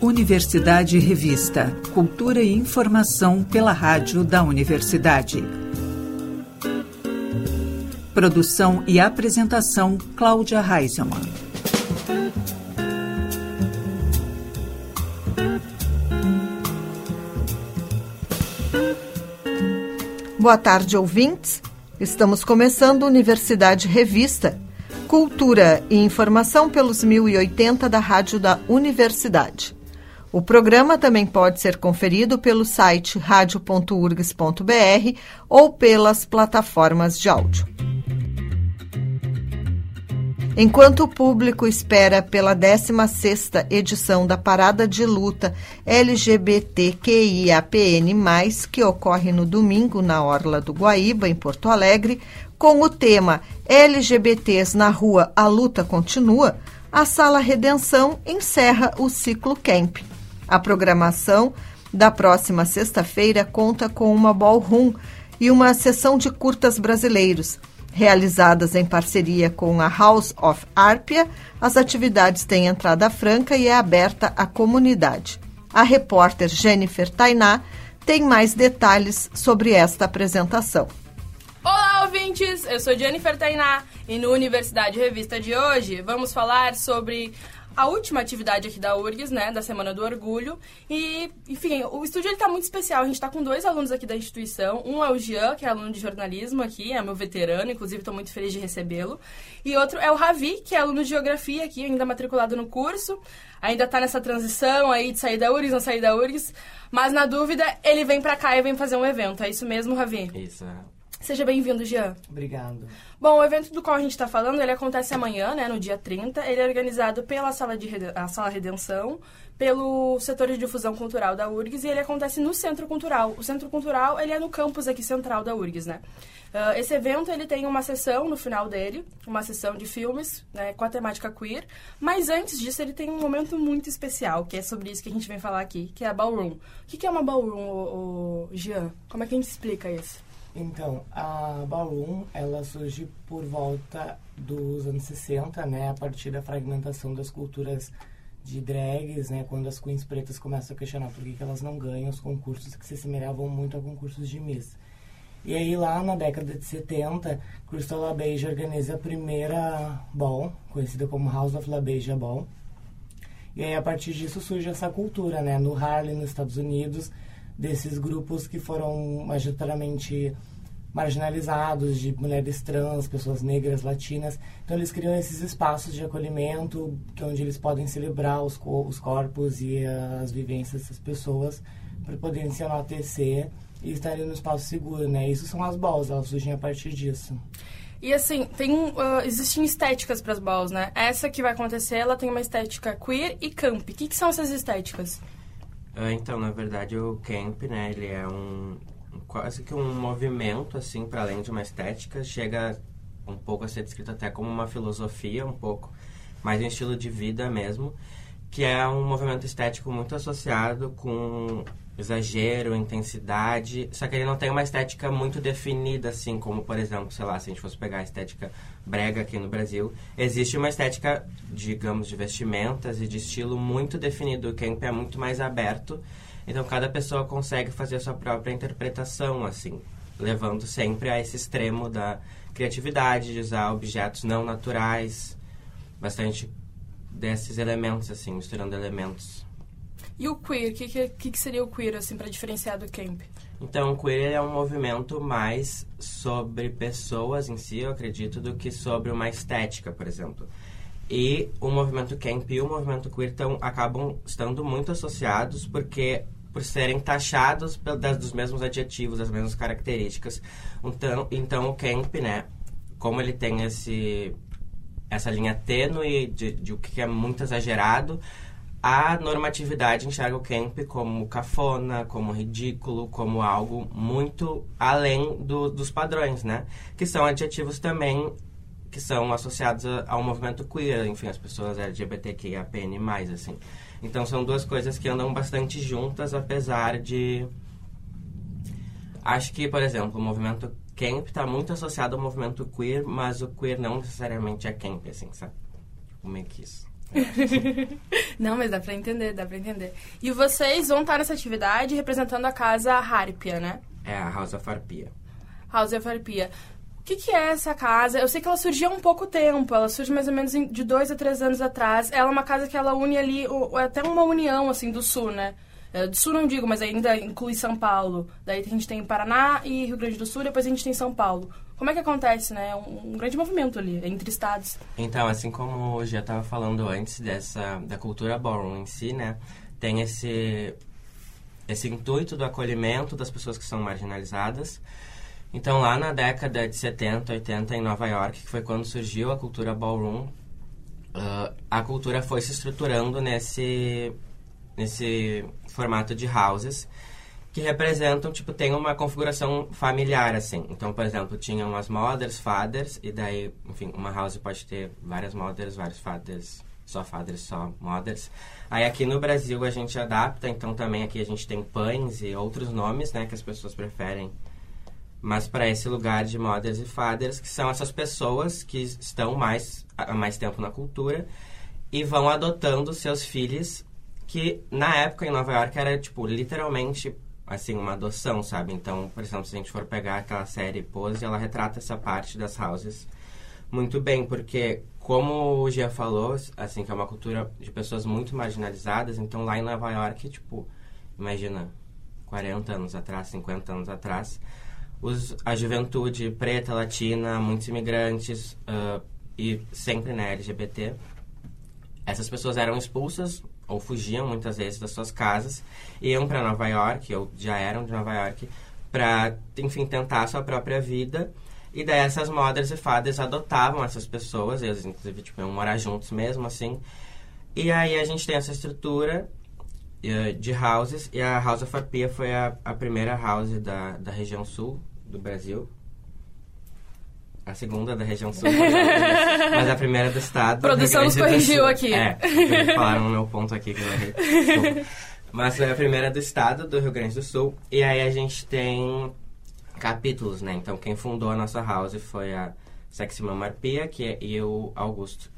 Universidade Revista. Cultura e informação pela rádio da universidade. Produção e apresentação Cláudia Reisemann. Boa tarde, ouvintes. Estamos começando Universidade Revista, Cultura e informação pelos 1080 da Rádio da Universidade. O programa também pode ser conferido pelo site radio.urgs.br ou pelas plataformas de áudio. Enquanto o público espera pela 16ª edição da Parada de Luta LGBTQIAPN+, que ocorre no domingo na Orla do Guaíba, em Porto Alegre, com o tema LGBTs na rua, a luta continua, a Sala Redenção encerra o ciclo Camp. A programação da próxima sexta-feira conta com uma ballroom e uma sessão de curtas brasileiros. Realizadas em parceria com a House of Arpia, as atividades têm entrada franca e é aberta à comunidade. A repórter Jennifer Tainá tem mais detalhes sobre esta apresentação. Olá, ouvintes! Eu sou Jennifer Tainá e no Universidade Revista de hoje vamos falar sobre a última atividade aqui da URGS, né, da Semana do Orgulho. E, enfim, o estúdio ele tá muito especial. A gente está com dois alunos aqui da instituição. Um é o Jean, que é aluno de jornalismo aqui, é meu veterano, inclusive estou muito feliz de recebê-lo. E outro é o Ravi, que é aluno de geografia aqui, ainda matriculado no curso. Ainda está nessa transição aí de sair da URGS, não sair da URGS. Mas na dúvida, ele vem para cá e vem fazer um evento. É isso mesmo, Ravi? Isso, é. Seja bem-vindo, Jean. Obrigado. Bom, o evento do qual a gente está falando, ele acontece amanhã, né, no dia 30. Ele é organizado pela Sala, de a Sala Redenção, pelo setor de difusão cultural da URGS e ele acontece no Centro Cultural. O Centro Cultural, ele é no campus aqui central da URGS, né? Uh, esse evento, ele tem uma sessão no final dele, uma sessão de filmes, né, com a temática queer. Mas antes disso, ele tem um momento muito especial, que é sobre isso que a gente vem falar aqui, que é a Ballroom. O que é uma Ballroom, o, o Jean? Como é que a gente explica isso? Então, a Ballroom, ela surge por volta dos anos 60, né, a partir da fragmentação das culturas de drags, né, quando as queens pretas começam a questionar por que, que elas não ganham os concursos que se assemelhavam muito a concursos de Miss. E aí, lá na década de 70, Crystal LaBeija organiza a primeira ball, conhecida como House of LaBeija Ball. E aí, a partir disso, surge essa cultura, né, no Harlem, nos Estados Unidos, desses grupos que foram majoritariamente marginalizados, de mulheres trans, pessoas negras, latinas. Então eles criam esses espaços de acolhimento, que onde eles podem celebrar os, os corpos e as vivências dessas pessoas para poderem se enaltecer e estarem no espaço seguro, né? Isso são as balls, elas surgem a partir disso. E assim, tem, uh, existem estéticas para as balls, né? Essa que vai acontecer, ela tem uma estética queer e camp. O que, que são essas estéticas? Ah, então, na verdade, o camp, né, ele é um quase que um movimento assim para além de uma estética, chega um pouco a ser descrito até como uma filosofia, um pouco mais um estilo de vida mesmo, que é um movimento estético muito associado com exagero, intensidade, só que ele não tem uma estética muito definida, assim, como, por exemplo, sei lá, se a gente fosse pegar a estética brega aqui no Brasil, existe uma estética, digamos, de vestimentas e de estilo muito definido, o camp é muito mais aberto, então cada pessoa consegue fazer a sua própria interpretação, assim, levando sempre a esse extremo da criatividade, de usar objetos não naturais, bastante desses elementos, assim, misturando elementos e o queer, o que, que, que, seria o queer, assim, para diferenciar do camp? Então, o queer é um movimento mais sobre pessoas em si, eu acredito, do que sobre uma estética, por exemplo. E o movimento camp e o movimento queer tão, acabam estando muito associados porque por serem taxados das, dos mesmos adjetivos, das mesmas características. Então, então o camp, né, como ele tem esse essa linha tênue de, de o que é muito exagerado, a normatividade enxerga o camp como cafona, como ridículo, como algo muito além do, dos padrões, né? Que são adjetivos também que são associados ao movimento queer, enfim, as pessoas LGBTQIAPN+, assim. Então são duas coisas que andam bastante juntas, apesar de... Acho que, por exemplo, o movimento camp tá muito associado ao movimento queer, mas o queer não necessariamente é camp, assim, sabe? Tipo, meio que isso. Não, mas dá pra entender, dá pra entender. E vocês vão estar nessa atividade representando a casa Harpia, né? É a House of Arpia. House of Arpia. O que, que é essa casa? Eu sei que ela surgiu há um pouco tempo, ela surge mais ou menos de dois a três anos atrás. Ela é uma casa que ela une ali, é até uma união, assim, do Sul, né? É, Do Sul não digo, mas ainda inclui São Paulo. Daí a gente tem Paraná e Rio Grande do Sul, depois a gente tem São Paulo. Como é que acontece, né? Um, um grande movimento ali, entre estados. Então, assim como eu já estava falando antes dessa da cultura ballroom em si, né, tem esse esse intuito do acolhimento das pessoas que são marginalizadas. Então, lá na década de 70, 80 em Nova York, que foi quando surgiu a cultura ballroom, ah, a cultura foi se estruturando nesse nesse formato de houses que representam, tipo, tem uma configuração familiar, assim. Então, por exemplo, tinham as mothers, fathers, e daí, enfim, uma house pode ter várias mothers, vários fathers, só fathers, só mothers. Aí aqui no Brasil a gente adapta, então também aqui a gente tem pães e outros nomes, né, que as pessoas preferem. Mas para esse lugar de mothers e fathers, que são essas pessoas que estão mais há mais tempo na cultura e vão adotando seus filhos que na época em Nova York era tipo literalmente assim uma adoção, sabe? Então, por exemplo, se a gente for pegar aquela série Pose, ela retrata essa parte das houses muito bem, porque como o Gia falou, assim, que é uma cultura de pessoas muito marginalizadas, então lá em Nova York, tipo, imagina 40 anos atrás, 50 anos atrás, os, a juventude preta, latina, muitos imigrantes ah, e sempre né, LGBT, essas pessoas eram expulsas ou fugiam muitas vezes das suas casas, iam para Nova York, ou já eram de Nova York, para, enfim, tentar a sua própria vida. E daí essas mothers e fathers adotavam essas pessoas, eles inclusive tipo, iam morar juntos mesmo, assim. E aí a gente tem essa estrutura eh, de houses, e a House of Arpia foi a, a primeira house da, da região sul do Brasil. A segunda da região sul, mas a primeira do estado. do Produção nos corrigiu aqui. É, falaram no meu ponto aqui que eu errei. Mas foi a primeira do estado do Rio Grande do Sul. E aí a gente tem capítulos, né? Então quem fundou a nossa house foi a Sexy Mama Arpia que é, e o Augusto,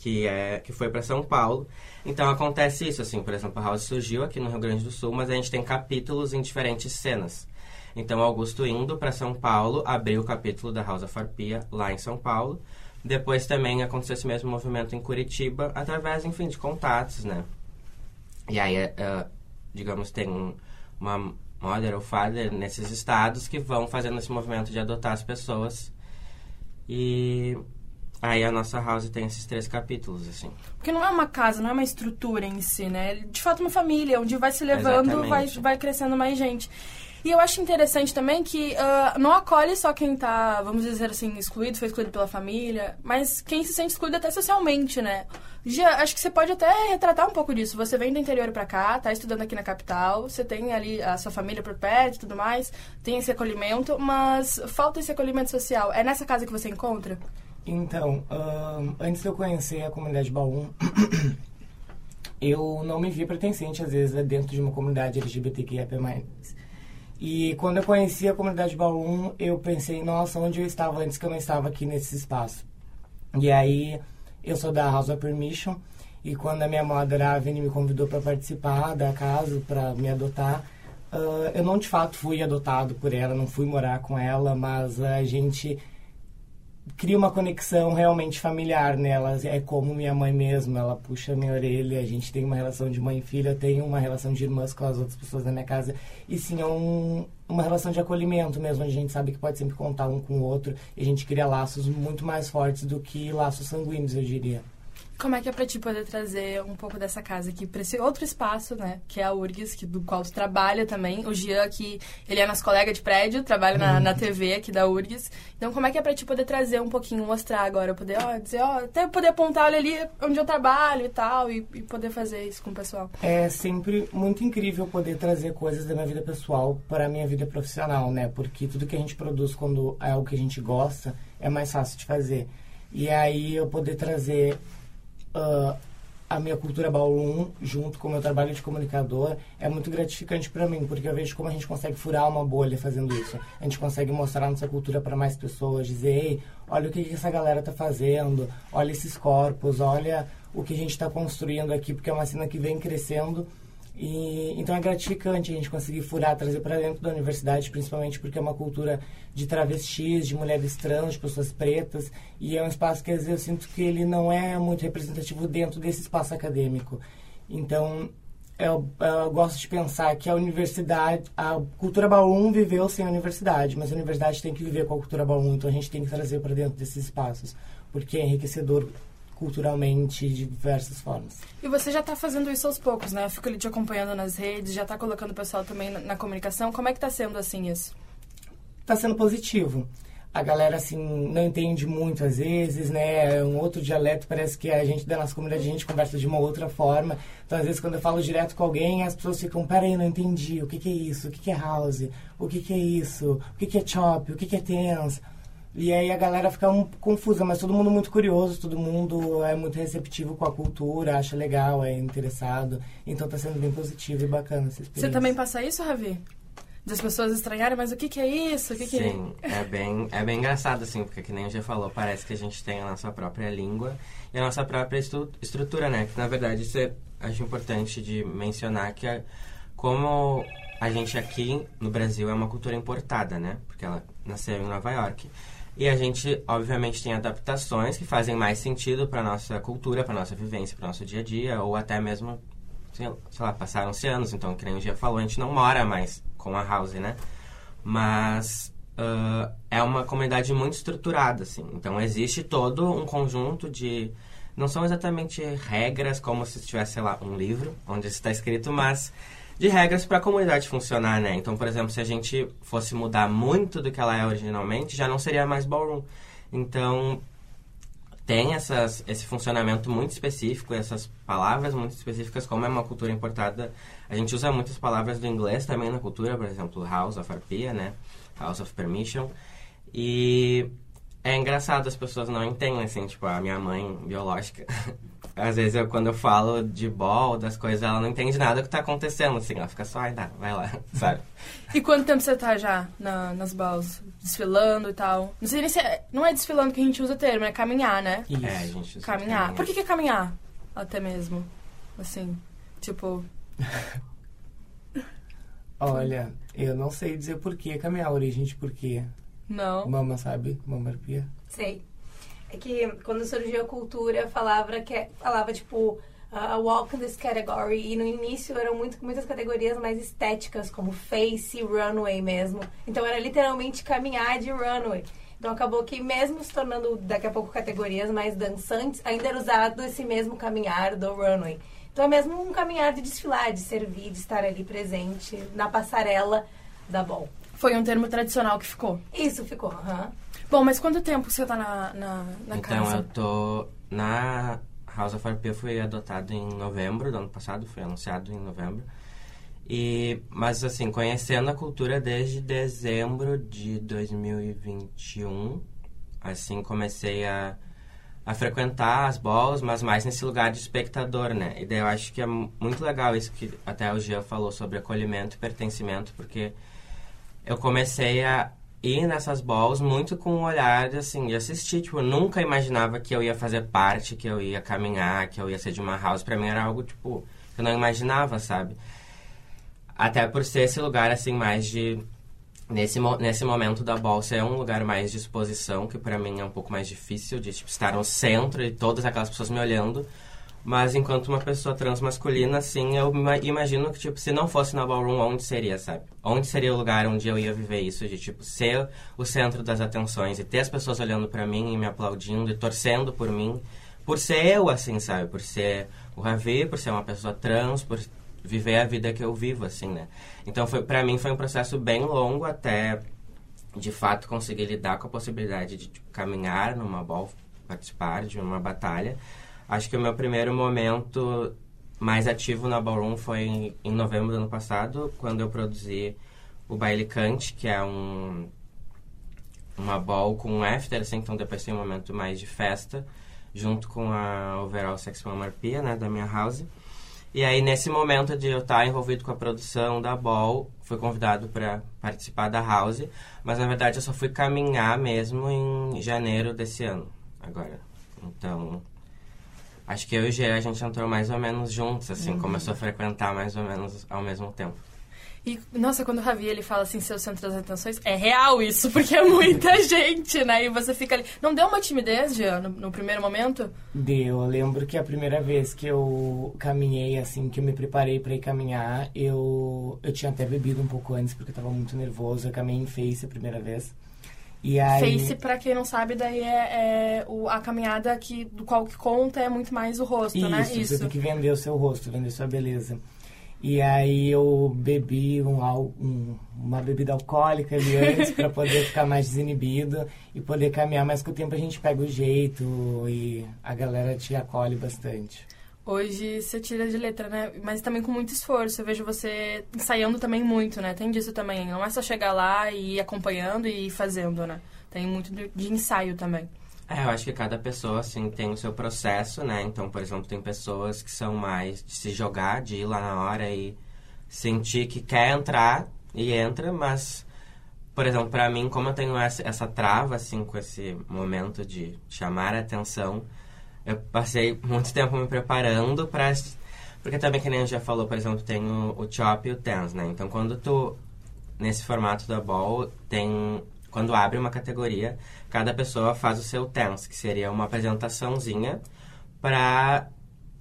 que, é, que foi para São Paulo. Então acontece isso, assim, por exemplo, a house surgiu aqui no Rio Grande do Sul, mas a gente tem capítulos em diferentes cenas. Então Augusto indo para São Paulo, abriu o capítulo da House of Arpia lá em São Paulo. Depois também aconteceu esse mesmo movimento em Curitiba, através, enfim, de contatos, né? E aí, é, digamos, tem um- uma mother ou father nesses estados que vão fazendo esse movimento de adotar as pessoas. E aí a nossa house tem esses três capítulos, assim. Porque não é uma casa, não é uma estrutura em si, né? De fato, uma família, onde vai se levando, vai, vai crescendo mais gente. E eu acho interessante também que ah, não acolhe só quem tá, vamos dizer assim, excluído, foi excluído pela família, mas quem se sente excluído até socialmente, né? Já, acho que você pode até retratar um pouco disso. Você vem do interior pra cá, tá estudando aqui na capital, você tem ali a sua família por perto e tudo mais, tem esse acolhimento, mas falta esse acolhimento social. É nessa casa que você encontra? Então, ahn, antes de eu conhecer a comunidade Baum, eu não me via pertencente, às vezes, dentro de uma comunidade LGBTQIA+. E quando eu conheci a comunidade Baum, eu pensei, nossa, onde eu estava antes que eu não estava aqui nesse espaço? E aí, eu sou da House of Permission, e quando a minha mother, a me convidou para participar da casa, para me adotar, ah, eu não de fato fui adotado por ela, não fui morar com ela, mas a gente cria uma conexão realmente familiar nela. É como minha mãe mesmo, ela puxa minha orelha, a gente tem uma relação de mãe e filha, eu tenho uma relação de irmãs com as outras pessoas da minha casa. E sim, é um, uma relação de acolhimento mesmo, onde a gente sabe que pode sempre contar um com o outro e a gente cria laços muito mais fortes do que laços sanguíneos, eu diria. Como é que é pra ti poder trazer um pouco dessa casa aqui pra esse outro espaço, né? Que é a URGS, que, do qual tu trabalha também. O Gian, que ele é nosso colega de prédio, trabalha na, na TV aqui da URGS. Então, como é que é pra ti poder trazer um pouquinho, mostrar agora? Poder, ó, dizer, ó, até poder apontar, olha ali onde eu trabalho e tal, e, e poder fazer isso com o pessoal. É sempre muito incrível poder trazer coisas da minha vida pessoal para a minha vida profissional, né? Porque tudo que a gente produz quando é algo que a gente gosta é mais fácil de fazer. E aí eu poder trazer ah, a minha cultura ballroom, junto com o meu trabalho de comunicador, é muito gratificante para mim, porque eu vejo como a gente consegue furar uma bolha fazendo isso. A gente consegue mostrar nossa cultura para mais pessoas, dizer, ei, olha o que, que essa galera tá fazendo, olha esses corpos, olha o que a gente está construindo aqui, porque é uma cena que vem crescendo e, então é gratificante a gente conseguir furar, trazer para dentro da universidade, principalmente porque é uma cultura de travestis, de mulheres trans, de pessoas pretas, e é um espaço que às vezes eu sinto que ele não é muito representativo dentro desse espaço acadêmico. Então eu, eu gosto de pensar que a universidade, a cultura baú viveu sem a universidade, mas a universidade tem que viver com a cultura baú, então a gente tem que trazer para dentro desses espaços, porque é enriquecedor culturalmente de diversas formas. E você já está fazendo isso aos poucos, né? Eu fico ali te acompanhando nas redes, já está colocando o pessoal também na, na comunicação. Como é que está sendo assim isso? Está sendo positivo. A galera, assim, não entende muito às vezes, né? É um outro dialeto, parece que a gente, da nossa comunidade, a gente conversa de uma outra forma. Então, às vezes, quando eu falo direto com alguém, as pessoas ficam, peraí, não entendi. O que, que é isso? O que, que é house? O que, que é isso? O que, que é chop? O que, que é tense? E aí a galera fica um, confusa, mas todo mundo muito curioso, todo mundo é muito receptivo com a cultura, acha legal, é interessado. Então tá sendo bem positivo e bacana essa experiência. Você também passa isso, Ravi? Das pessoas estranharem, mas o que, que é isso? O que Sim, que é? é bem, é bem engraçado, assim, porque que nem já falou, parece que a gente tem a nossa própria língua e a nossa própria estru estrutura, né? Que na verdade isso é, acho importante de mencionar que é, como a gente aqui no Brasil é uma cultura importada, né? Porque ela nasceu em Nova York. E a gente, obviamente, tem adaptações que fazem mais sentido para nossa cultura, para nossa vivência, para nosso dia a dia, ou até mesmo, sei lá, passaram-se anos, então, que nem o Gia falou, a gente não mora mais com a House, né? Mas uh, é uma comunidade muito estruturada, assim. Então, existe todo um conjunto de... Não são exatamente regras como se tivesse, sei lá, um livro onde está escrito, mas de regras para a comunidade funcionar, né? Então, por exemplo, se a gente fosse mudar muito do que ela é originalmente, já não seria mais ballroom. Então, tem essas, esse funcionamento muito específico, essas palavras muito específicas, como é uma cultura importada. A gente usa muitas palavras do inglês também na cultura, por exemplo, House of Arpia, né? House of Permission. E é engraçado, as pessoas não entendem, assim, tipo, a minha mãe biológica às vezes eu, quando eu falo de ball, das coisas, ela não entende nada do que tá acontecendo, assim, ela fica só, ai, dá, vai lá, sabe? e quanto tempo você tá já na, nas balls? Desfilando e tal? Não sei nem se é, não é desfilando que a gente usa o termo, é caminhar, né? Isso. É, a gente usa caminhar. caminhar. Por que, que é caminhar? Até mesmo. Assim, tipo... Olha, eu não sei dizer por que caminhar, a origem de porquê. Não. Mama sabe? Mama arpia? Sei. É que quando surgiu a cultura, falava que é, falava tipo a uh, walk in this category e no início eram muito, muitas categorias mais estéticas como face, runway mesmo. Então era literalmente caminhar de runway. Então acabou que mesmo se tornando daqui a pouco categorias mais dançantes, ainda era usado esse mesmo caminhar do runway. Então é mesmo um caminhar de desfilar, de servir, de estar ali presente na passarela da bol. Foi um termo tradicional que ficou. Isso ficou, aham. Bom, mas quanto tempo você tá na, na, na então, casa? Então, eu tô na House of RP, fui adotado em novembro do ano passado, foi anunciado em novembro. E, mas assim, conhecendo a cultura desde dezembro de 2021, assim, comecei a, a frequentar as balls, mas mais nesse lugar de espectador, né? E daí eu acho que é muito legal isso que até o Gia falou sobre acolhimento e pertencimento, porque eu comecei a, ir nessas balls muito com um olhar, assim, de assistir. Tipo, eu nunca imaginava que eu ia fazer parte, que eu ia caminhar, que eu ia ser de uma house. Pra mim era algo, tipo, que eu não imaginava, sabe? Até por ser esse lugar, assim, mais de... Nesse, nesse momento da bolsa é um lugar mais de exposição, que para mim é um pouco mais difícil, de tipo, estar no centro e todas aquelas pessoas me olhando. Mas enquanto uma pessoa trans masculina, assim, eu imagino que, tipo, se não fosse na ballroom, onde seria, sabe? Onde seria o lugar onde eu ia viver isso, de, tipo, ser o centro das atenções e ter as pessoas olhando para mim e me aplaudindo e torcendo por mim, por ser eu, assim, sabe? Por ser o Ravi, por ser uma pessoa trans, por viver a vida que eu vivo, assim, né? Então, foi, para mim, foi um processo bem longo até, de fato, conseguir lidar com a possibilidade de tipo, caminhar numa ball, participar de uma batalha Acho que o meu primeiro momento mais ativo na Ballroom foi em, em novembro do ano passado, quando eu produzi o Baile Cante, que é um uma ball com um after, assim, então depois tem um momento mais de festa. junto com a Overall Sex Mama Pia, né, da minha house. E aí, nesse momento de eu estar envolvido com a produção da Ball, fui convidado para participar da House, mas na verdade eu só fui caminhar mesmo em janeiro desse ano, agora. Então, acho que eu e o Gê, a gente entrou mais ou menos juntos, assim, uhum. começou a frequentar mais ou menos ao mesmo tempo. E, nossa, quando o Ravi ele fala assim, seu centro das atenções, é real isso, porque é muita gente, né? E você fica ali. Não deu uma timidez, Jean, no, no, primeiro momento? Deu. Eu lembro que a primeira vez que eu caminhei, assim, que eu me preparei para ir caminhar, eu, eu tinha até bebido um pouco antes, porque eu tava muito nervoso. Eu caminhei em Face a primeira vez. E aí... Face, pra quem não sabe, daí é, é o, a caminhada que, do qual que conta é muito mais o rosto, isso, né? Isso, você tem que vender o seu rosto, vender sua beleza. E aí eu bebi um, um, uma bebida alcoólica ali antes para poder ficar mais desinibido e poder caminhar. Mas com o tempo a gente pega o jeito e a galera te acolhe bastante. Hoje você tira de letra, né? Mas também com muito esforço. Eu vejo você ensaiando também muito, né? Tem disso também. Não é só chegar lá e ir acompanhando e ir fazendo, né? Tem muito de ensaio também. É, eu acho que cada pessoa, assim, tem o seu processo, né? Então, por exemplo, tem pessoas que são mais de se jogar, de ir lá na hora e sentir que quer entrar e entra, mas, por exemplo, para mim, como eu tenho essa, essa trava, assim, com esse momento de chamar a atenção, eu passei muito tempo me preparando para porque também, que nem gente já falou, por exemplo, tem o, o chop e o tense, né? Então, quando tu, nesse formato da ball, tem quando abre uma categoria, cada pessoa faz o seu tense, que seria uma apresentaçãozinha para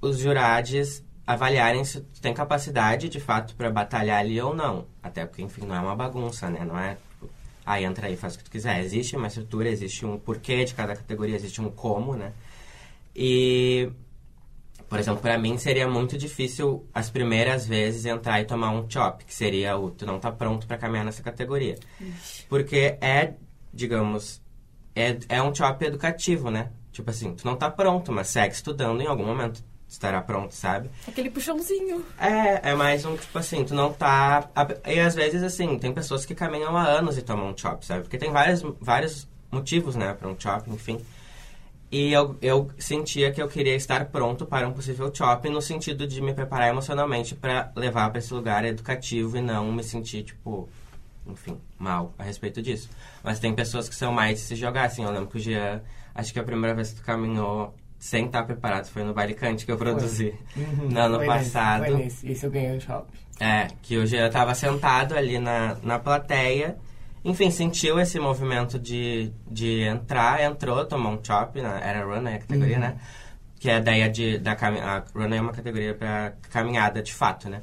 os jurados avaliarem se tu tem capacidade de fato para batalhar ali ou não. Até porque, enfim, não é uma bagunça, né? Não é tipo, aí entra aí, faz o que tu quiser. Existe uma estrutura, existe um porquê de cada categoria, existe um como, né? E, por exemplo, para mim seria muito difícil as primeiras vezes entrar e tomar um chop, que seria o tu não tá pronto para caminhar nessa categoria. Ixi. Porque é, digamos, é, é um chop educativo, né? Tipo assim, tu não tá pronto, mas segue estudando em algum momento estará pronto, sabe? Aquele puxãozinho. É, é mais um, tipo assim, tu não tá... E às vezes, assim, tem pessoas que caminham há anos e tomam um chop, sabe? Porque tem vários, vários motivos, né, para um chop, enfim. E eu, eu sentia que eu queria estar pronto para um possível chop no sentido de me preparar emocionalmente para levar para esse lugar educativo e não me sentir, tipo, enfim, mal a respeito disso. Mas tem pessoas que são mais de se jogar, assim. Eu lembro que o Jean, acho que a primeira vez que tu caminhou sem estar preparado foi no Baile Cante que eu produzi uhum, no ano passado. Nesse, foi nesse. Esse eu ganhei o chop. É, que o Jean tava sentado ali na, na plateia enfim, sentiu esse movimento de, de entrar, entrou, tomou um chop, né? era runner a categoria, uhum. né? Que é a ideia de, da caminhada. Runner é uma categoria para caminhada de fato, né?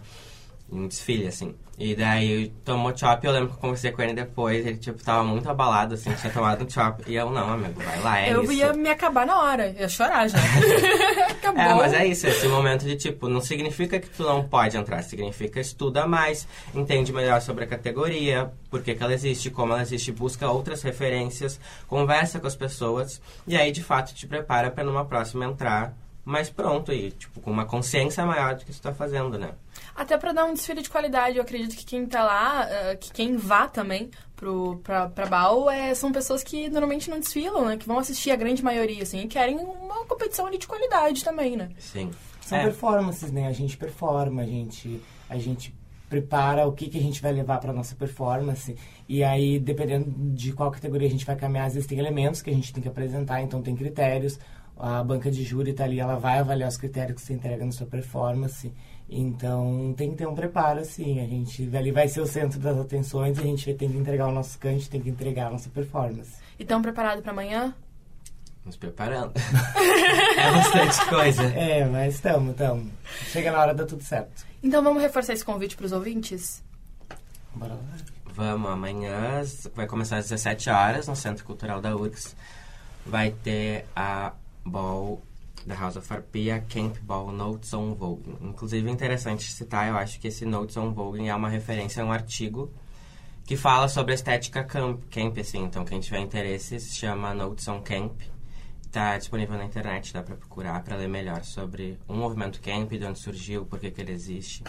Um desfile, assim. E daí tomou chop, eu lembro que eu conversei com ele depois, ele tipo tava muito abalado, assim, tinha tomado um chop. E eu, não, amigo, vai lá, é eu isso. Eu ia me acabar na hora, ia chorar já. Acabou. É, mas é isso, esse momento de tipo, não significa que tu não pode entrar, significa estuda mais, entende melhor sobre a categoria, por que, que ela existe, como ela existe, busca outras referências, conversa com as pessoas, e aí de fato te prepara para numa próxima entrar mais pronto e, tipo, com uma consciência maior do que tu tá fazendo, né? Até para dar um desfile de qualidade, eu acredito que quem tá lá, uh, que quem vá também pro, pra, pra Baú, é, são pessoas que normalmente não desfilam, né? Que vão assistir a grande maioria, assim, e querem uma competição ali de qualidade também, né? Sim. São é. performances, né? A gente performa, a gente, a gente prepara o que, que a gente vai levar para nossa performance. E aí, dependendo de qual categoria a gente vai caminhar, às vezes tem elementos que a gente tem que apresentar, então tem critérios a banca de júri está ali, ela vai avaliar os critérios que você entrega na sua performance. Então, tem que ter um preparo, assim. A gente ali vai ser o centro das atenções, a gente tem que entregar o nosso cante, tem que entregar a nossa performance. E estão preparados para amanhã? Nos preparando. é bastante coisa. É, mas estamos, estamos. Chega na hora, dá tudo certo. Então, vamos reforçar esse convite para os ouvintes? Bora lá. Vamos, amanhã vai começar às 17 horas no Centro Cultural da URGS. Vai ter a Ball da House of Camp Ball Notes on Voguing. Inclusive, é interessante citar, eu acho que esse Notes on Voguing é uma referência a um artigo que fala sobre a estética camp, camp assim. Então, quem tiver interesse, se chama Notes on Camp. Está disponível na internet, dá para procurar para ler melhor sobre o movimento camp, de onde surgiu, por que ele existe.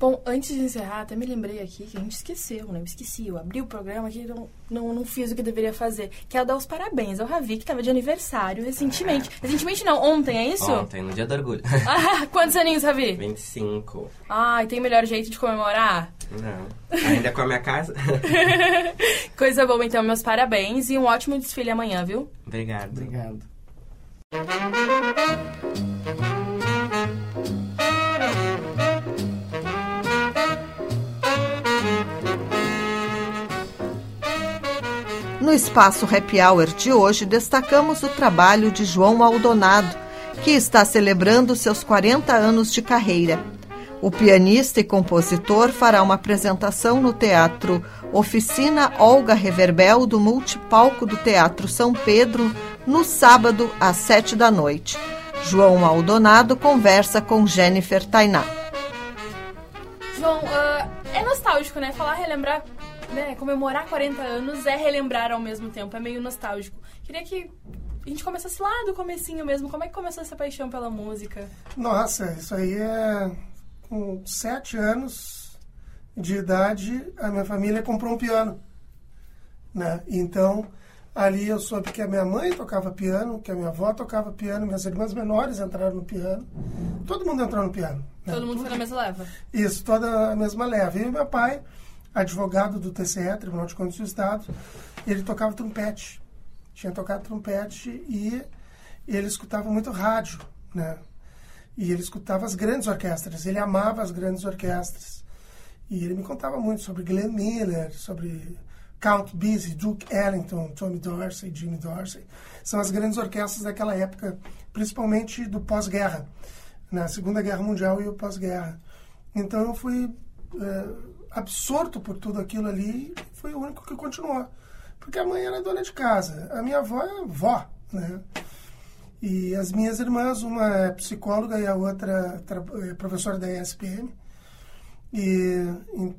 Bom, antes de encerrar, até me lembrei aqui que a gente esqueceu, né? Eu esqueci, eu abri o programa aqui e não, não, não fiz o que deveria fazer. Que é dar os parabéns ao Ravi, que estava de aniversário recentemente. Recentemente não, ontem, é isso? Ontem, no dia do orgulho. Ah, quantos aninhos, Ravi? 25. Ah, e tem melhor jeito de comemorar? Não. Ainda com a minha casa? Coisa boa, então, meus parabéns e um ótimo desfile amanhã, viu? Obrigado. Obrigado. No espaço Happy Hour de hoje, destacamos o trabalho de João Maldonado, que está celebrando seus 40 anos de carreira. O pianista e compositor fará uma apresentação no Teatro Oficina Olga Reverbel do Multipalco do Teatro São Pedro no sábado às sete da noite. João Maldonado conversa com Jennifer Tainá. João, ah, é nostálgico, né? Falar, relembrar, né? Comemorar 40 anos é relembrar ao mesmo tempo, é meio nostálgico. Queria que a gente começasse lá do comecinho mesmo. Como é que começou essa paixão pela música? Nossa, isso aí é. Com sete anos de idade, a minha família comprou um piano. Né? Então, ali eu soube que a minha mãe tocava piano, que a minha avó tocava piano, minhas irmãs menores entraram no piano. Todo mundo entrou no piano. né? Todo mundo foi na mesma leva. Isso, toda a mesma leva. E meu pai, advogado do TCE, Tribunal de Contas do Estado, ele tocava trompete. Tinha tocado trompete e ele escutava muito rádio, né? E ele escutava as grandes orquestras, ele amava as grandes orquestras. E ele me contava muito sobre Glenn Miller, sobre Count Basie, Duke Ellington, Tommy Dorsey, Jimmy Dorsey. São as grandes orquestras daquela época, principalmente do pós-guerra, na Segunda Guerra Mundial e o pós-guerra. Então eu fui eh, absorto por tudo aquilo ali e fui o único que continuou. Porque a mãe era dona de casa, a minha avó é vó, né? E as minhas irmãs, uma é psicóloga e a outra tra- é professora da ESPM. E, em-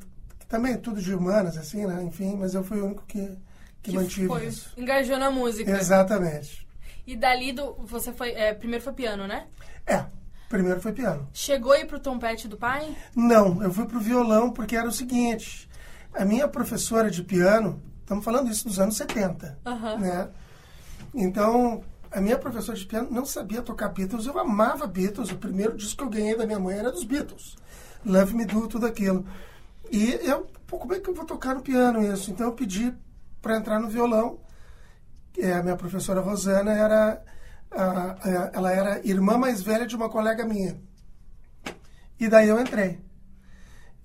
também tudo de humanas, assim, né? Enfim, mas eu fui o único que, que, mantive foi, isso. engajou na música. Exatamente. E dali, do, você foi, é, primeiro foi piano, né? É, primeiro foi piano. Chegou aí pro trompete do pai? Não, eu fui pro violão porque era o seguinte: a minha professora de piano, estamos falando isso dos anos 70, Aham. né? Então, a minha professora de piano não sabia tocar Beatles, eu amava Beatles. O primeiro disco que eu ganhei da minha mãe era dos Beatles. Love Me Do, tudo aquilo. E eu, pô, como é que eu vou tocar no piano isso? Então eu pedi para entrar no violão. É, a minha professora Rosana era, ela era irmã mais velha de uma colega minha. E daí eu entrei.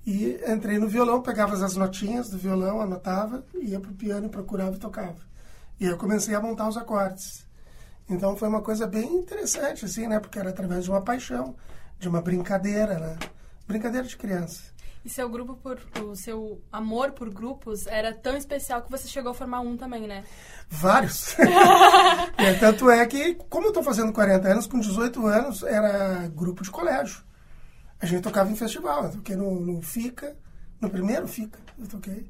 E entrei no violão, pegava as notinhas do violão, anotava, ia pro piano procurava e tocava. E eu comecei a montar os acordes. Então foi uma coisa bem interessante, assim, né? Porque era através de uma paixão, de uma brincadeira, né? Brincadeira de criança. E seu grupo por. O seu amor por grupos era tão especial que você chegou a formar um também, né? Vários. É, tanto é que, como eu estou fazendo 40 anos, com 18 anos era grupo de colégio. A gente tocava em festival. Eu toquei no, no FICA, no primeiro FICA, eu toquei.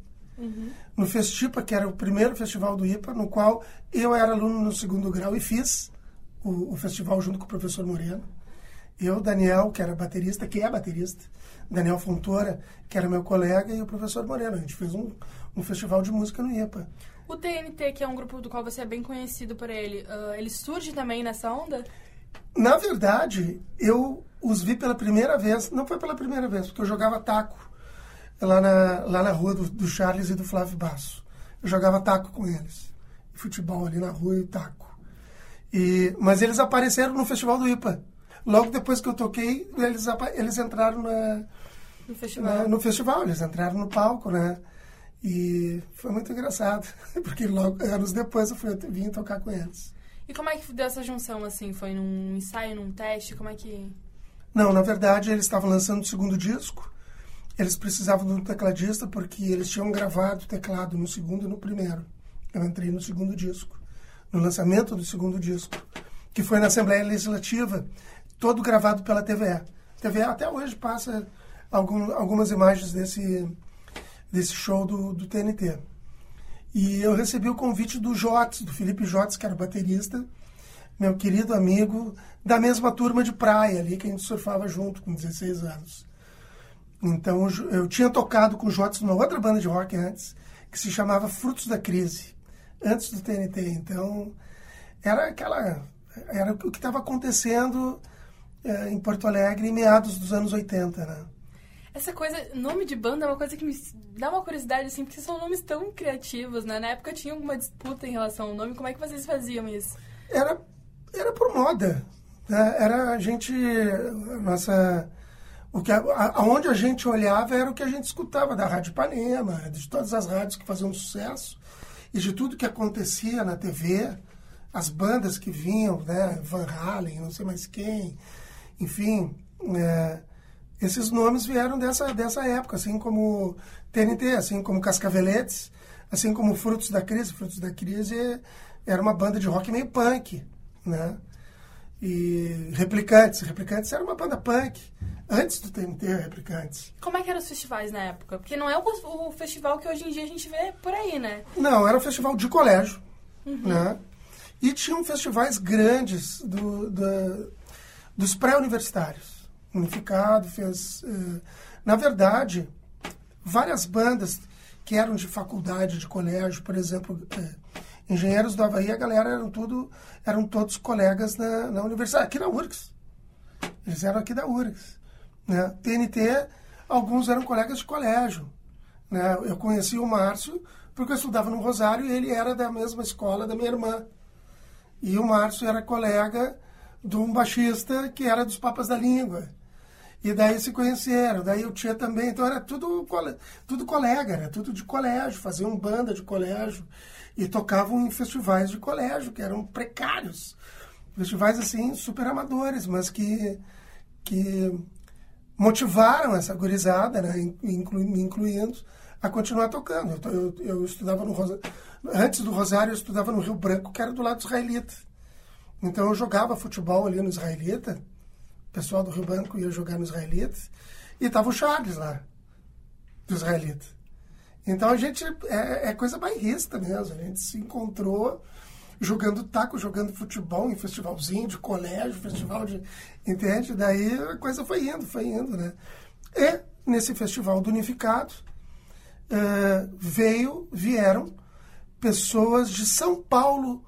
No Festipa, que era o primeiro festival do IPA, no qual eu era aluno no segundo grau e fiz o, o festival junto com o professor Moreno. Eu, Daniel, que era baterista, que é baterista, Daniel Fontoura, que era meu colega, e o professor Moreno. A gente fez um, um festival de música no IPA. O TNT, que é um grupo do qual você é bem conhecido por ele, ah, ele surge também nessa onda? Na verdade, eu os vi pela primeira vez, não foi pela primeira vez, porque eu jogava taco lá na, lá na rua do, do Charles e do Flávio Basso. Eu jogava taco com eles. Futebol ali na rua e taco. E, mas eles apareceram no Festival do IPA. Logo depois que eu toquei, eles, eles entraram na, No festival. na- no festival, eles entraram no palco, né? E foi muito engraçado, porque logo, anos depois eu fui, vim tocar com eles. E como é que deu essa junção, assim? Foi num ensaio, num teste? Como é que... Não, na verdade, eles estavam lançando o segundo disco. Eles precisavam de um tecladista porque eles tinham gravado o teclado no segundo e no primeiro. Eu entrei no segundo disco, no lançamento do segundo disco, que foi na Assembleia Legislativa, todo gravado pela TVE. A TVE até hoje passa algum, algumas imagens desse, desse show do, do TNT. E eu recebi o convite do Jotes, do Felipe Jotes, que era baterista, meu querido amigo, da mesma turma de praia ali, que a gente surfava junto com 16 anos. Então eu tinha tocado com o Jotes numa outra banda de rock antes, que se chamava Frutos da Crise, antes do TNT. Então era aquela era o que estava acontecendo é, em Porto Alegre em meados dos anos 80, né? Essa coisa, nome de banda é uma coisa que me dá uma curiosidade, assim, porque são nomes tão criativos, né? Na época tinha alguma disputa em relação ao nome, como é que vocês faziam isso? Era, era por moda, né? Era a gente, a nossa... O que, a, aonde a gente olhava era o que a gente escutava da Rádio Ipanema, de todas as rádios que faziam sucesso, e de tudo que acontecia na TV, as bandas que vinham, né? Van Halen, não sei mais quem, enfim... É, esses nomes vieram dessa, dessa época, assim como TNT, assim como Cascaveletes, assim como Frutos da Crise. Frutos da Crise era uma banda de rock meio punk, né? E Replicantes. Replicantes era uma banda punk. Antes do TNT, Replicantes. Como é que eram os festivais na época? Porque não é o, o festival que hoje em dia a gente vê por aí, né? Não, era um festival de colégio, uhum. né? E tinham festivais grandes do, do dos pré-universitários unificado, fez. Uh, na verdade, várias bandas que eram de faculdade, de colégio, por exemplo, uh, engenheiros do Havaí, a galera eram tudo, eram todos colegas na, na universidade, aqui na URGS. Eles eram aqui da URGS. Né? TNT, alguns eram colegas de colégio. Né? Eu conheci o Márcio porque eu estudava no Rosário e ele era da mesma escola da minha irmã. E o Márcio era colega de um baixista que era dos Papas da Língua. E daí se conheceram, daí eu tinha também, então era tudo, tudo colega, era tudo de colégio, faziam banda de colégio e tocavam em festivais de colégio, que eram precários. Festivais assim, super amadores, mas que, que motivaram essa gurizada, né, inclu, me incluindo, a continuar tocando. Eu, eu, eu estudava no Rosário, antes do Rosário, eu estudava no Rio Branco, que era do lado israelita. Então eu jogava futebol ali no israelita pessoal do Rio Branco ia jogar no Israelitas e tava o Charles lá, do Israelita. Então a gente é, é coisa bairrista mesmo. A gente se encontrou jogando taco, jogando futebol em festivalzinho de colégio, festival de. Entende? Daí a coisa foi indo, foi indo, né? E nesse festival do Unificado uh, veio, vieram pessoas de São Paulo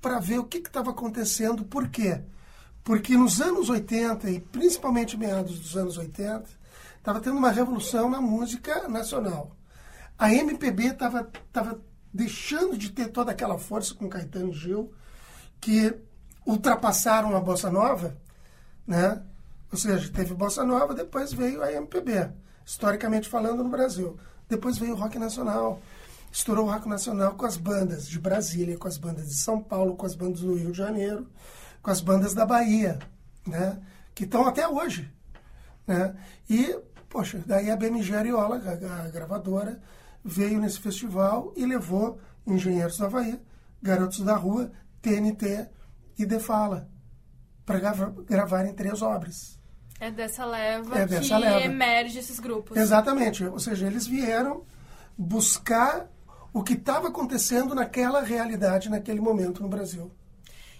para ver o que estava acontecendo, por quê? Porque nos anos 80, e principalmente meados dos anos 80, estava tendo uma revolução na música nacional. A MPB estava tava deixando de ter toda aquela força com Caetano e Gil, que ultrapassaram a bossa nova, né? Ou seja, teve bossa nova, depois veio a MPB, historicamente falando no Brasil. Depois veio o rock nacional. Estourou o rock nacional com as bandas de Brasília, com as bandas de São Paulo, com as bandas do Rio de Janeiro com as bandas da Bahia, né? Que estão até hoje, né? E, poxa, daí a BMG Ariola, a, a gravadora, veio nesse festival e levou Engenheiros do Havaí, Garotos da Rua, TNT e Defala para gravar, gravarem três obras. É dessa leva é dessa que leva. emerge esses grupos. Exatamente. Ou seja, eles vieram buscar o que estava acontecendo naquela realidade, naquele momento no Brasil.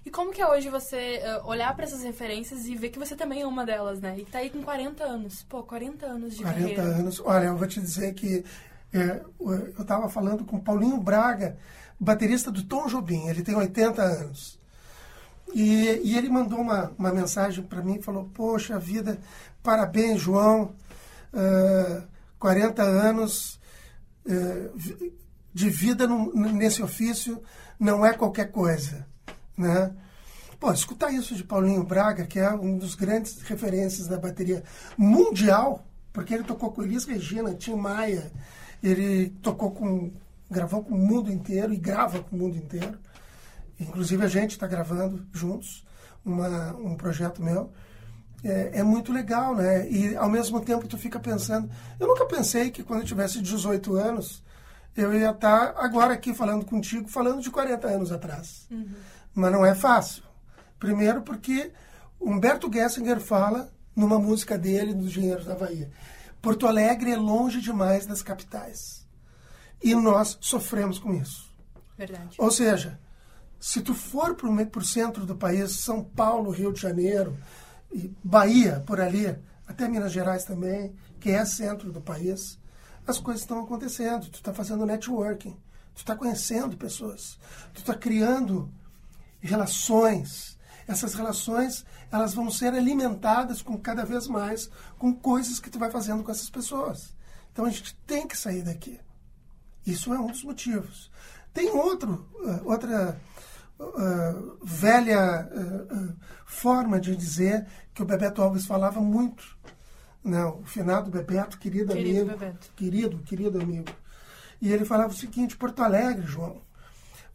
E como que é hoje você uh, olhar para essas referências e ver que você também é uma delas, né? E tá aí com 40 anos. Pô, 40 anos de 40 carreira. 40 anos. Olha, eu vou te dizer que é, eu estava falando com Paulinho Braga, baterista do Tom Jobim. Ele tem 80 anos. E, e ele mandou uma, uma mensagem para mim e falou: Poxa vida, parabéns, João. Uh, 40 anos uh, de vida no, nesse ofício não é qualquer coisa. Né? Pô, escutar isso de Paulinho Braga, que é um dos grandes referências da bateria mundial, porque ele tocou com Elis Regina, Tim Maia, ele tocou com. gravou com o mundo inteiro e grava com o mundo inteiro. Inclusive a gente está gravando juntos uma, um projeto meu. É, é, muito legal, né? E ao mesmo tempo tu fica pensando. Eu nunca pensei que quando eu tivesse 18 anos eu ia estar tá agora aqui falando contigo, falando de 40 anos atrás. Uhum. Mas não é fácil. Primeiro porque Humberto Gessinger fala numa música dele, dos Engenheiros da Bahia, Porto Alegre é longe demais das capitais. E nós sofremos com isso. Verdade. Ou seja, se tu for para o centro do país, São Paulo, Rio de Janeiro, Bahia, por ali, até Minas Gerais também, que é centro do país, as coisas estão acontecendo. Tu está fazendo networking, tu está conhecendo pessoas, tu está criando relações. Essas relações elas vão ser alimentadas com cada vez mais com coisas que tu vai fazendo com essas pessoas. Então a gente tem que sair daqui. Isso é um dos motivos. Tem outro, uh, outra uh, velha uh, forma de dizer que o Bebeto Alves falava muito. Não, o finado Bebeto, querido, Querido amigo. Bebeto. Querido, querido amigo. E ele falava o seguinte, Porto Alegre, João.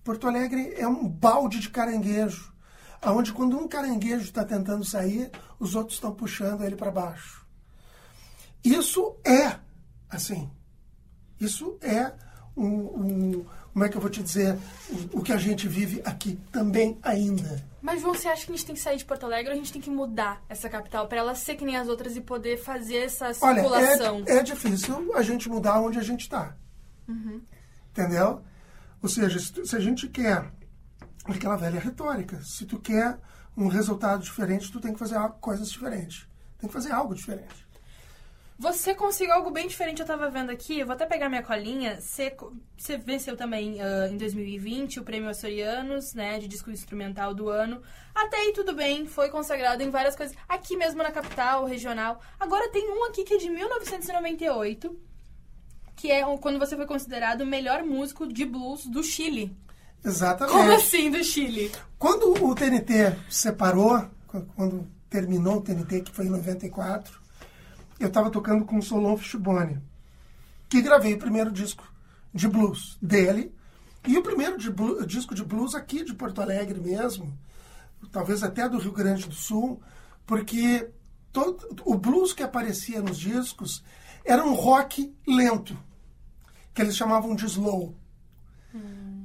Porto Alegre é um balde de caranguejo, aonde quando um caranguejo está tentando sair, os outros estão puxando ele para baixo. Isso é assim. Isso é um, um- como é que eu vou te dizer, o, o que a gente vive aqui também ainda. Mas, João, você acha que a gente tem que sair de Porto Alegre ou a gente tem que mudar essa capital pra ela ser que nem as outras e poder fazer essa Olha, circulação? é, é difícil a gente mudar onde a gente está. Entendeu? Ou seja, se, a gente quer aquela velha retórica, se tu quer um resultado diferente, tu tem que fazer coisas diferentes. Tem que fazer algo diferente. Você conseguiu algo bem diferente, eu tava vendo aqui. Eu vou até pegar minha colinha. Você, você venceu também ah, em 2020 o Prêmio Açorianos, né, de disco instrumental do ano. Até aí tudo bem, foi consagrado em várias coisas. Aqui mesmo na capital, regional. Agora tem um aqui que é de 1998, que é quando você foi considerado o melhor músico de blues do Chile. Exatamente. Como assim do Chile? Quando o TNT separou, qu- quando terminou o TNT, que foi em 94, eu estava tocando com o Solon Fishbone, que gravei o primeiro disco de blues dele, e o primeiro de blu- disco de blues aqui de Porto Alegre mesmo, talvez até do Rio Grande do Sul, porque todo, o blues que aparecia nos discos era um rock lento, que eles chamavam de slow.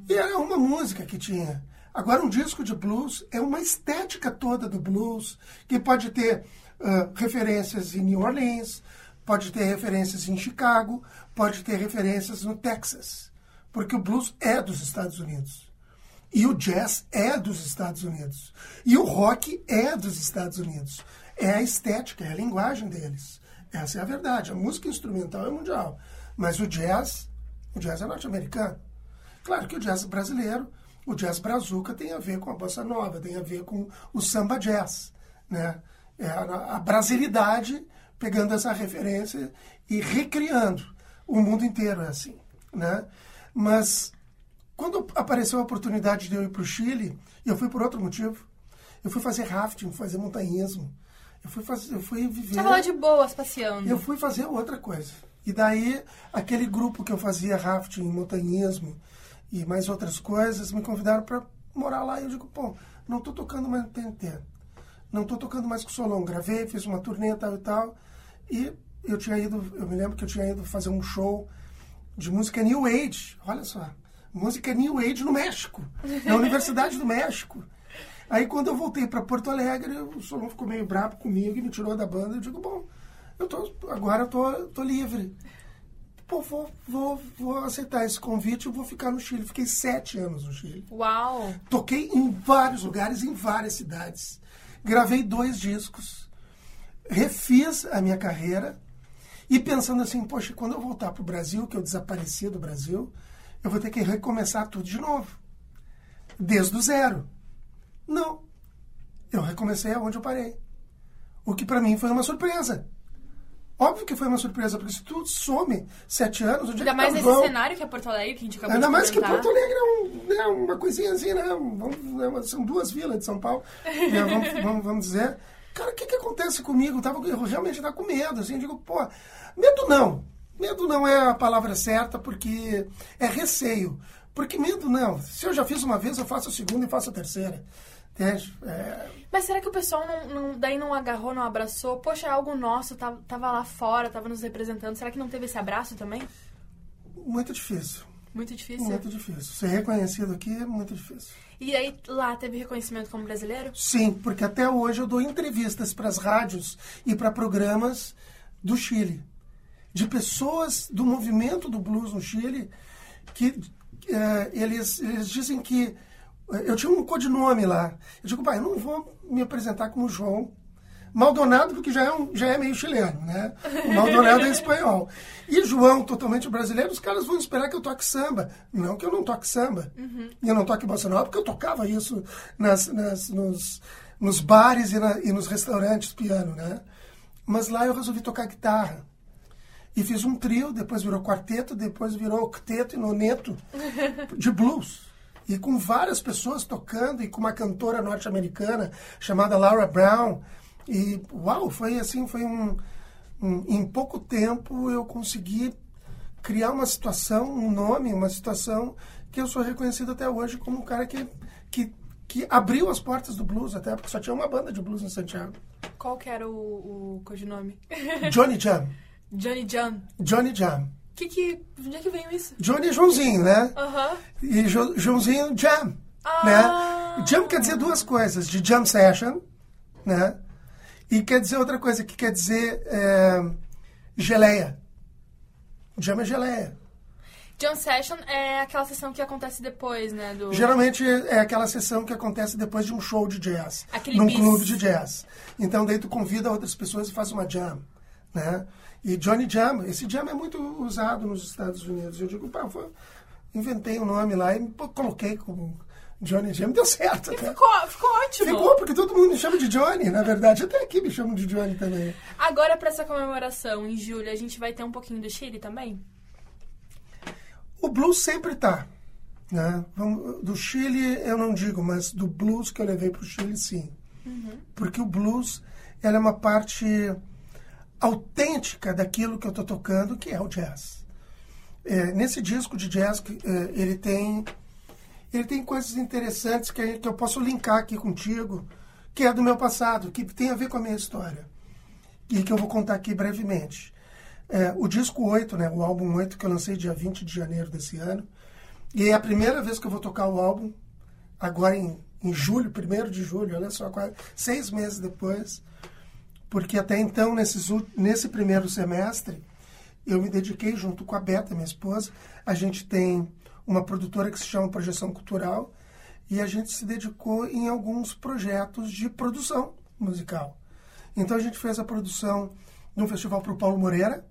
E era uma música que tinha. Agora, um disco de blues é uma estética toda do blues, que pode ter ah, referências em New Orleans, pode ter referências em Chicago, pode ter referências no Texas, porque o blues é dos Estados Unidos. E o jazz é dos Estados Unidos. E o rock é dos Estados Unidos. É a estética, é a linguagem deles. Essa é a verdade. A música instrumental é mundial. Mas o jazz, o jazz é norte-americano. Claro que o jazz brasileiro, o jazz brazuca tem a ver com a bossa nova, tem a ver com o samba jazz, né? É a, a brasilidade pegando essa referência e recriando. O mundo inteiro é assim, né? Mas quando apareceu a oportunidade de eu ir para o Chile, eu fui por outro motivo. Eu fui fazer rafting, fazer montanhismo. Eu fui, fazer, eu fui viver... Tava lá de boas, passeando. Eu fui fazer outra coisa. E daí, aquele grupo que eu fazia rafting, montanhismo e mais outras coisas, me convidaram para morar lá. E eu digo, pô, não tô tocando mais no TNT. Não tô tocando mais com o Solon. Gravei, fiz uma turnê tal e tal. E eu tinha ido, eu me lembro que eu tinha ido fazer um show de música New Age. Olha só. Música New Age no México. Na Universidade do México. Aí quando eu voltei para Porto Alegre, o Solon ficou meio bravo comigo e me tirou da banda. Eu digo, bom, eu tô, agora eu tô, tô livre. Pô, vou, vou, vou aceitar esse convite e vou ficar no Chile. Fiquei sete anos no Chile. Uau! Toquei em vários lugares, em várias cidades. Gravei dois discos. Refiz a minha carreira. E pensando assim, poxa, quando eu voltar para o Brasil, que eu desapareci do Brasil, eu vou ter que recomeçar tudo de novo. Desde o zero. Não. Eu recomecei aonde eu parei. O que para mim foi uma surpresa. Óbvio que foi uma surpresa, porque se tu some sete anos, onde é Ainda que mais tá nesse João? cenário que é Porto Alegre, que a gente acabou Ainda de mais que comentar. Porto Alegre é, um, né, uma coisinha assim, né? Vamos, né, são duas vilas de São Paulo, né, vamos, vamos, vamos dizer. Cara, o que, que acontece comigo? Eu, tava, eu realmente estava com medo, assim, eu digo, pô, medo não. Medo não é a palavra certa, porque é receio. Porque medo não. Se eu já fiz uma vez, eu faço a segunda e faço a terceira. É, Mas será que o pessoal não, não- daí não agarrou, não abraçou? Poxa, é algo nosso, tava, tava lá fora, tava nos representando. Será que não teve esse abraço também? muito difícil. Muito difícil. Muito difícil. Ser reconhecido aqui é muito difícil. E aí lá teve reconhecimento como brasileiro? Sim, porque até hoje eu dou entrevistas para as rádios e para programas do Chile, de pessoas do movimento do blues no Chile, que eh, eles, eles dizem que eu tinha um codinome lá. Eu digo, pai, eu não vou me apresentar como João, Maldonado, porque já é, um, já é meio chileno, né? O Maldonado é espanhol. E João, totalmente brasileiro, os caras vão esperar que eu toque samba. Não que eu não toque samba. E eu não toque bossa nova, porque eu tocava isso nas, nas, nos, nos bares e, na, e nos restaurantes, piano, né? Mas lá eu resolvi tocar guitarra. E fiz um trio, depois virou quarteto, depois virou octeto e noneto de blues. E com várias pessoas tocando e com uma cantora norte-americana chamada Laura Brown. E uau, foi assim, foi um, um, em pouco tempo eu consegui criar uma situação, um nome, uma situação que eu sou reconhecido até hoje como um cara que, que, que abriu as portas do blues, até porque só tinha uma banda de blues em Santiago. Qual que era o, o codinome? Johnny Jam. Johnny Jam. Johnny Jam. Que que, onde é que veio isso? Johnny é Joãozinho, né? Aham. E jo, Joãozinho Jam, Ah. né? Jam quer dizer duas coisas, de jam session, né? E quer dizer outra coisa, que quer dizer é, geleia. Jam é geleia. Jam Session é aquela sessão que acontece depois, né? Do... Geralmente é aquela sessão que acontece depois de um show de jazz. Aquele num bis. clube de jazz. Então daí tu convida outras pessoas e faz uma jam, né? E Johnny Jam, esse jam é muito usado nos Estados Unidos. Eu digo, pá, foi- inventei um nome lá e pô, coloquei como Johnny Jam, deu certo. até. Ficou, ficou ótimo. Ficou, porque todo mundo me chama de Johnny, na verdade. Até aqui me chamam de Johnny também. Agora, pra essa comemoração, em julho, a gente vai ter um pouquinho do Chile também? O blues sempre tá. Né? Do Chile eu não digo, mas do blues que eu levei pro Chile, sim. Porque o blues ela é uma parte autêntica daquilo que eu tô tocando, que é o jazz. É, nesse disco de jazz, é, ele tem ele tem coisas interessantes que, que eu posso linkar aqui contigo, que é do meu passado, que tem a ver com a minha história. E que eu vou contar aqui brevemente. É, o disco 8, né, o álbum 8, que eu lancei dia 20 de janeiro desse ano. E é a primeira vez que eu vou tocar o álbum, agora em, em julho, 1 de julho, olha só, quase seis meses depois. Porque até então, nesses, nesse primeiro semestre, eu me dediquei junto com a Beta, minha esposa. A gente tem uma produtora que se chama Projeção Cultural e a gente se dedicou em alguns projetos de produção musical. Então a gente fez a produção de um festival para o Paulo Moreira,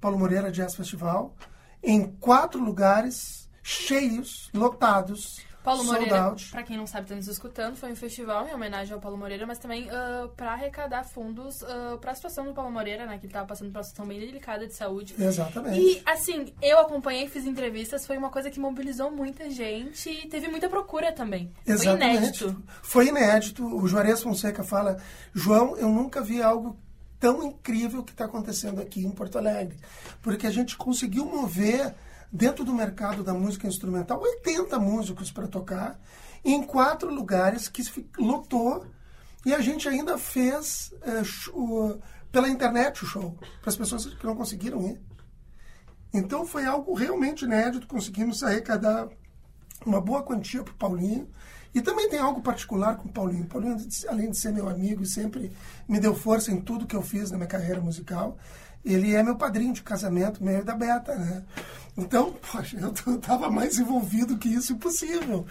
Paulo Moreira Jazz Festival, em quatro lugares cheios, lotados, Paulo sold Moreira, out. pra quem não sabe, tá nos escutando, foi um festival em homenagem ao Paulo Moreira, mas também ah, pra arrecadar fundos uh, pra situação do Paulo Moreira, né? Que ele tava passando por uma situação bem delicada de saúde. Exatamente. E, assim, eu acompanhei, fiz entrevistas, foi uma coisa que mobilizou muita gente e teve muita procura também. Foi Exatamente. inédito. Foi inédito. O Juarez Fonseca fala: João, eu nunca vi algo tão incrível que está acontecendo aqui em Porto Alegre. Porque a gente conseguiu mover, dentro do mercado da música instrumental, 80 músicos para tocar, em quatro lugares que lotou. E a gente ainda fez eh, show- pela internet o show, para as pessoas que não conseguiram ir. Então foi algo realmente inédito, conseguimos arrecadar uma boa quantia para o Paulinho. E também tem algo particular com o Paulinho. O Paulinho, além de ser meu amigo e sempre me deu força em tudo que eu fiz na minha carreira musical, ele é meu padrinho de casamento, meio da Beta, né? Então, poxa, eu estava mais envolvido que isso impossível.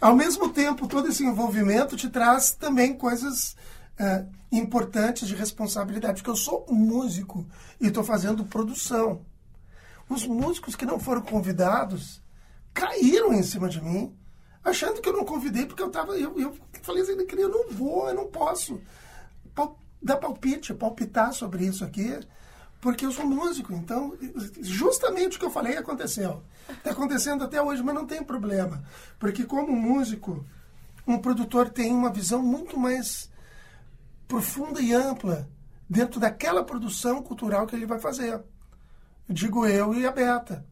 Ao mesmo tempo, todo esse envolvimento te traz também coisas eh, importantes de responsabilidade, porque eu sou músico e estou fazendo produção. Os músicos que não foram convidados caíram em cima de mim, achando que eu não convidei porque eu tava. Eu, eu falei assim, eu não vou, eu não posso pal- dar palpite, palpitar sobre isso aqui, porque eu sou músico. Então, justamente o que eu falei aconteceu. Está acontecendo até hoje, mas não tem problema. Porque como músico, um produtor tem uma visão muito mais profunda e ampla dentro daquela produção cultural que ele vai fazer. Digo eu e a Beta.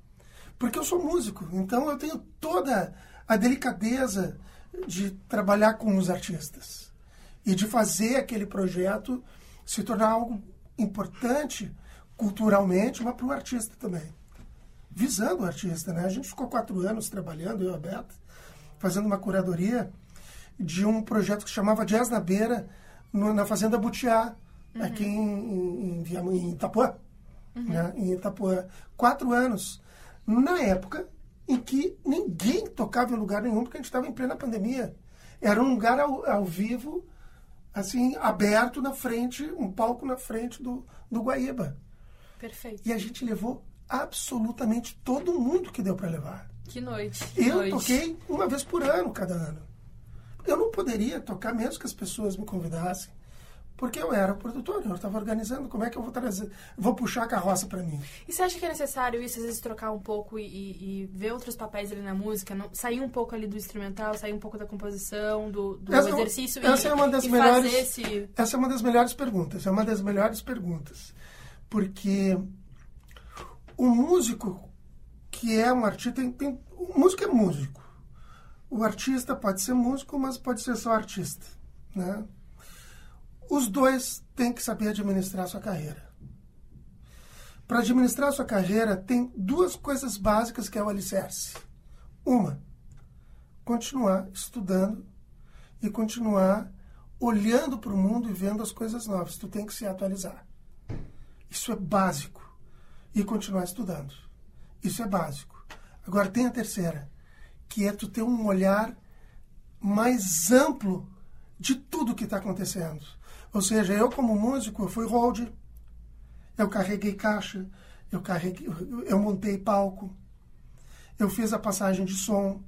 Porque eu sou músico, então eu tenho toda a delicadeza de trabalhar com os artistas e de fazer aquele projeto se tornar algo importante culturalmente, mas para o artista também. Visando o artista, né? A gente ficou quatro anos trabalhando, eu e a Beta, fazendo uma curadoria de um projeto que se chamava Jazz na Beira, no- na Fazenda Butiá, aqui em, em, em, em Itapuã. Né? Em Itapuã. Quatro anos. Na época em que ninguém tocava em lugar nenhum, porque a gente estava em plena pandemia. Era um lugar ao, ao vivo, assim, aberto na frente, um palco na frente do, do Guaíba. Perfeito. E a gente levou absolutamente todo mundo que deu para levar. Que noite. Que Eu noite. toquei uma vez por ano, cada ano. Eu não poderia tocar mesmo que as pessoas me convidassem, porque eu era o produtor, eu estava organizando. Como é que eu vou trazer, vou puxar a carroça para mim? E você acha que é necessário isso, às vezes, trocar um pouco e, e- e ver outros papéis ali na música? Não, sair um pouco ali do instrumental, sair um pouco da composição, do, do Essa- exercício e, essa é uma das e melhores- esse... Essa é uma das melhores perguntas. É uma das melhores perguntas. Porque o músico que é um artista. Tem, tem- o músico é músico. O artista pode ser músico, mas pode ser só artista. Né? Os dois têm que saber administrar sua carreira. Para administrar sua carreira, tem duas coisas básicas que é o alicerce. Uma, continuar estudando e continuar olhando para o mundo e vendo as coisas novas. Tu tem que se atualizar. Isso é básico. E continuar estudando. Isso é básico. Agora tem a terceira, que é tu ter um olhar mais amplo de tudo que está acontecendo. Ou seja, eu como músico, eu fui hold, eu carreguei caixa, eu carreguei, eu montei palco, eu fiz a passagem de som,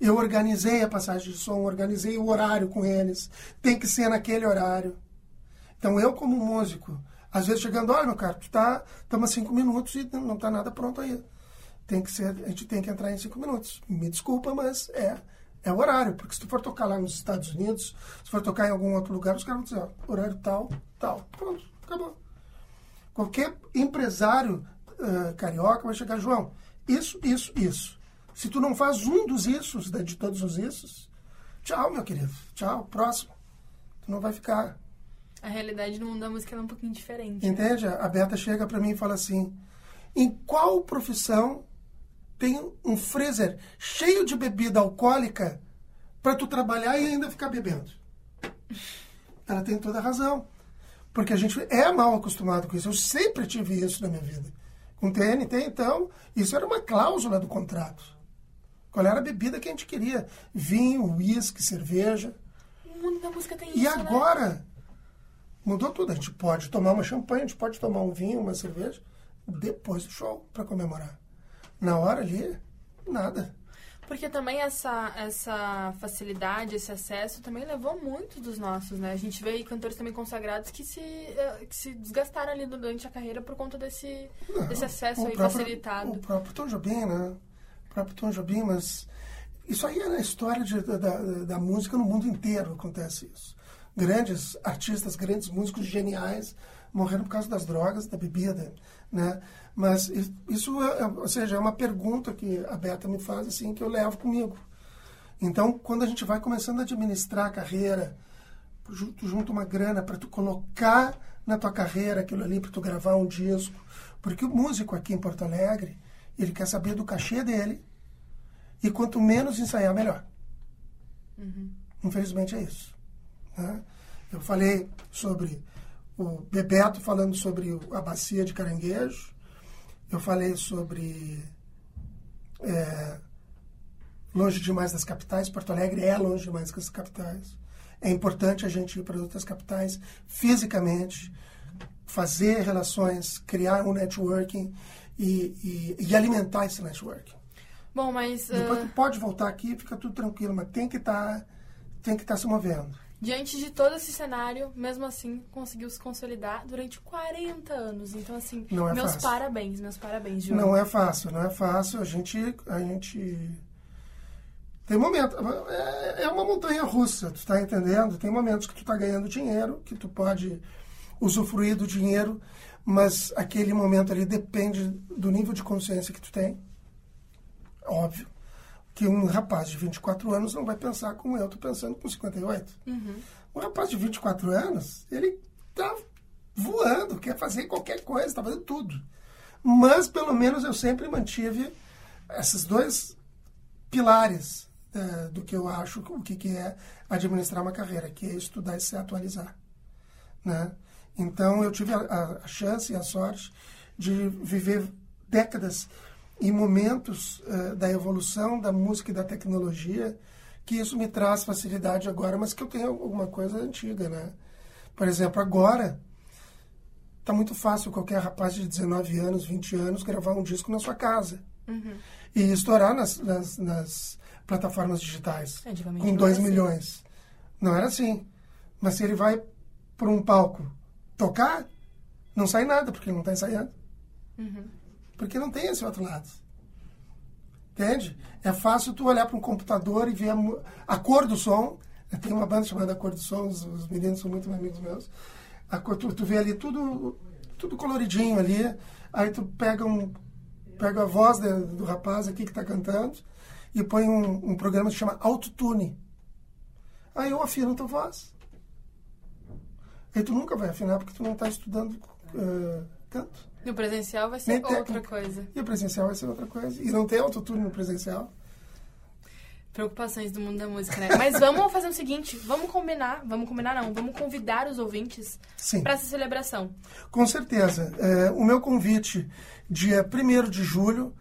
eu organizei a passagem de som, organizei o horário com eles. Tem que ser naquele horário. Então eu como músico, às vezes chegando, olha meu cara, tu tá, estamos cinco minutos e não tá nada pronto aí. Tem que ser, a gente tem que entrar em cinco minutos. Me desculpa, mas é é o horário, porque se tu for tocar lá nos Estados Unidos, se for tocar em algum outro lugar, os caras vão dizer, ó, horário tal, tal. Pronto, acabou. Qualquer empresário uh, carioca vai chegar, João, isso, isso, isso. Se tu não faz um dos issos, de todos os issos, tchau, meu querido. Tchau, próximo. Tu não vai ficar. A realidade no mundo da música é um pouquinho diferente. né? Entende? A Beta chega para mim e fala assim: em qual profissão tem um freezer cheio de bebida alcoólica para tu trabalhar e ainda ficar bebendo? Ela tem toda a razão. Porque a gente é mal acostumado com isso. Eu sempre tive isso na minha vida. Com TNT, então, isso era uma cláusula do contrato. Qual era a bebida que a gente queria? Vinho, uísque, cerveja. O mundo da música tem E isso, né? agora mudou tudo. A gente pode tomar uma champanhe, a gente pode tomar um vinho, uma cerveja depois do show para comemorar. Na hora ali, nada. Porque também essa, essa facilidade, esse acesso também levou muitos dos nossos, né? A gente vê aí cantores também consagrados que se, eh, que se desgastaram ali durante a carreira por conta desse, desse acesso aí próprio- facilitado. O próprio Tom Jobim, né? O próprio Tom Jobim, mas isso aí é na história de- da, da música no mundo inteiro acontece isso. Grandes artistas, grandes músicos geniais morreram por causa das drogas, da bebida, né? Mas isso, é, é- ou seja, é uma pergunta que a Beta me faz, assim, que eu levo comigo. Então, quando a gente vai começando a administrar a carreira, ju- tu junta uma grana para tu colocar na tua carreira aquilo ali, para tu gravar um disco. Porque o músico aqui em Porto Alegre, ele quer saber do cachê dele e quanto menos ensaiar, melhor. Infelizmente é isso. Né? Eu falei sobre o Bebeto falando sobre a bacia de caranguejo. Eu falei sobre é, longe demais das capitais. Porto Alegre é longe demais das capitais. É importante a gente ir para outras capitais fisicamente, fazer relações, criar um networking e, e- e alimentar esse networking. Bom, mas Depois tu pode voltar aqui, fica tudo tranquilo, mas tem que estar que estar se movendo. Diante de todo esse cenário, mesmo assim, conseguiu se consolidar durante 40 anos. Então, assim, é meus fácil. parabéns, meus parabéns, João. Não é fácil, não é fácil. A gente, a gente tem momento, é, é uma montanha russa, tu tá entendendo? Tem momentos que tu tá ganhando dinheiro, que tu pode usufruir do dinheiro, mas aquele momento ali depende do nível de consciência que tu tem. Óbvio que um rapaz de 24 anos não vai pensar como eu tô pensando com 58. Um rapaz de 24 anos, ele tá voando, quer fazer qualquer coisa, tá fazendo tudo. Mas, pelo menos, eu sempre mantive esses dois pilares eh, do que eu acho o que, que é administrar uma carreira, que é estudar e se atualizar. Né? Então, eu tive a, a- a chance e a sorte de viver décadas e momentos eh, da evolução da música e da tecnologia que isso me traz facilidade agora, mas que eu tenho alguma coisa antiga, né? Por exemplo, agora tá muito fácil qualquer rapaz de 19 anos, 20 anos gravar um disco na sua casa e estourar nas, nas, nas plataformas digitais Antigamente com não 2 era assim. milhões. Não era assim. Mas se ele vai para um palco tocar, não sai nada, porque ele não está ensaiando. Porque não tem esse outro lado. Entende? É fácil tu olhar para um computador e ver a, a cor do som. Tem uma banda chamada Cor do Som, os, os meninos são muito amigos meus. A cor, tu, tu vê ali tudo, tudo coloridinho ali. Aí tu pega, um, pega a voz de- do rapaz aqui que está cantando e põe um, um programa que chama Autotune. Aí eu afino tua voz. Aí tu nunca vai afinar porque tu não está estudando eh, canto. No presencial vai ser Nem outra técnica. coisa. E o presencial vai ser outra coisa. E não tem autotune no presencial. Preocupações do mundo da música, né? Mas vamos fazer o seguinte, vamos combinar, vamos combinar não, vamos convidar os ouvintes para essa celebração. Com certeza. É, o meu convite, dia 1 de julho,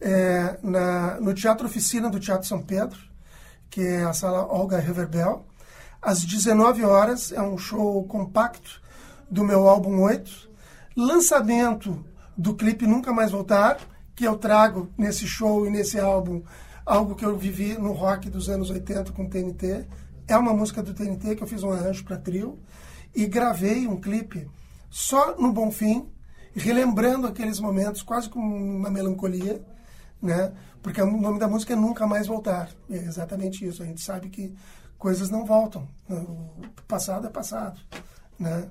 é, na, no Teatro Oficina do Teatro São Pedro, que é a sala Olga Reverbel, às 19 horas. É um show compacto do meu álbum 8. Lançamento do clipe Nunca Mais Voltar, que eu trago nesse show e nesse álbum algo que eu vivi no rock dos anos 80 com o TNT. É uma música do TNT que eu fiz um arranjo para trio e gravei um clipe só no Bonfim, relembrando aqueles momentos, quase com uma melancolia, né? Porque o nome da música é Nunca Mais Voltar. É exatamente isso. A gente sabe que coisas não voltam. O passado é passado, né?